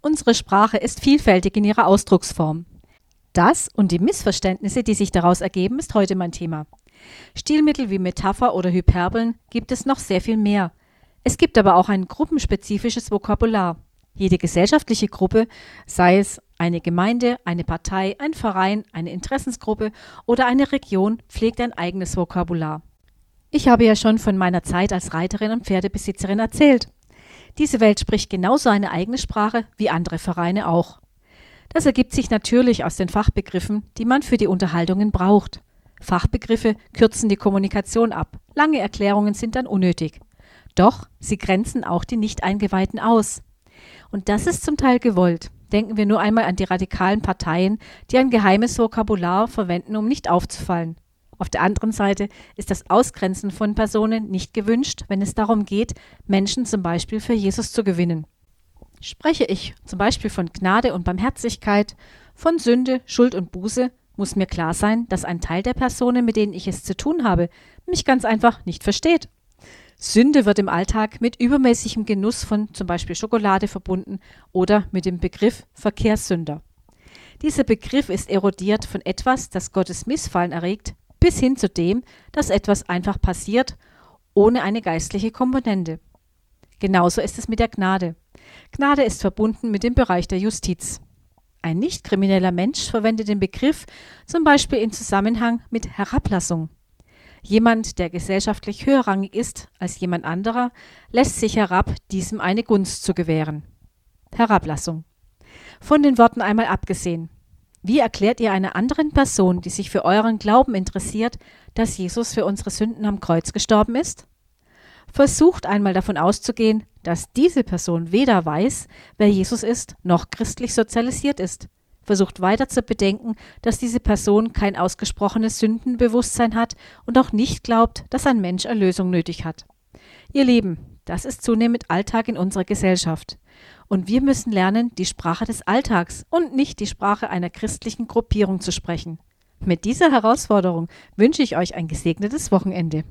Unsere Sprache ist vielfältig in ihrer Ausdrucksform. Das und die Missverständnisse, die sich daraus ergeben, ist heute mein Thema. Stilmittel wie Metapher oder Hyperbeln gibt es noch sehr viel mehr. Es gibt aber auch ein gruppenspezifisches Vokabular. Jede gesellschaftliche Gruppe, sei es eine Gemeinde, eine Partei, ein Verein, eine Interessensgruppe oder eine Region, pflegt ein eigenes Vokabular. Ich habe ja schon von meiner Zeit als Reiterin und Pferdebesitzerin erzählt. Diese Welt spricht genauso eine eigene Sprache wie andere Vereine auch. Das ergibt sich natürlich aus den Fachbegriffen, die man für die Unterhaltungen braucht. Fachbegriffe kürzen die Kommunikation ab, lange Erklärungen sind dann unnötig. Doch sie grenzen auch die Nicht-Eingeweihten aus. Und das ist zum Teil gewollt. Denken wir nur einmal an die radikalen Parteien, die ein geheimes Vokabular verwenden, um nicht aufzufallen. Auf der anderen Seite ist das Ausgrenzen von Personen nicht gewünscht, wenn es darum geht, Menschen zum Beispiel für Jesus zu gewinnen. Spreche ich zum Beispiel von Gnade und Barmherzigkeit, von Sünde, Schuld und Buße, muss mir klar sein, dass ein Teil der Personen, mit denen ich es zu tun habe, mich ganz einfach nicht versteht. Sünde wird im Alltag mit übermäßigem Genuss von zum Beispiel Schokolade verbunden oder mit dem Begriff Verkehrssünder. Dieser Begriff ist erodiert von etwas, das Gottes Missfallen erregt, bis hin zu dem, dass etwas einfach passiert, ohne eine geistliche Komponente. Genauso ist es mit der Gnade. Gnade ist verbunden mit dem Bereich der Justiz. Ein nicht krimineller Mensch verwendet den Begriff zum Beispiel in Zusammenhang mit Herablassung. Jemand, der gesellschaftlich höherrangig ist als jemand anderer, lässt sich herab, diesem eine Gunst zu gewähren. Herablassung. Von den Worten einmal abgesehen. Wie erklärt ihr einer anderen Person, die sich für euren Glauben interessiert, dass Jesus für unsere Sünden am Kreuz gestorben ist? Versucht einmal davon auszugehen, dass diese Person weder weiß, wer Jesus ist, noch christlich sozialisiert ist. Versucht weiter zu bedenken, dass diese Person kein ausgesprochenes Sündenbewusstsein hat und auch nicht glaubt, dass ein Mensch Erlösung nötig hat. Ihr Lieben, das ist zunehmend Alltag in unserer Gesellschaft. Und wir müssen lernen, die Sprache des Alltags und nicht die Sprache einer christlichen Gruppierung zu sprechen. Mit dieser Herausforderung wünsche ich euch ein gesegnetes Wochenende.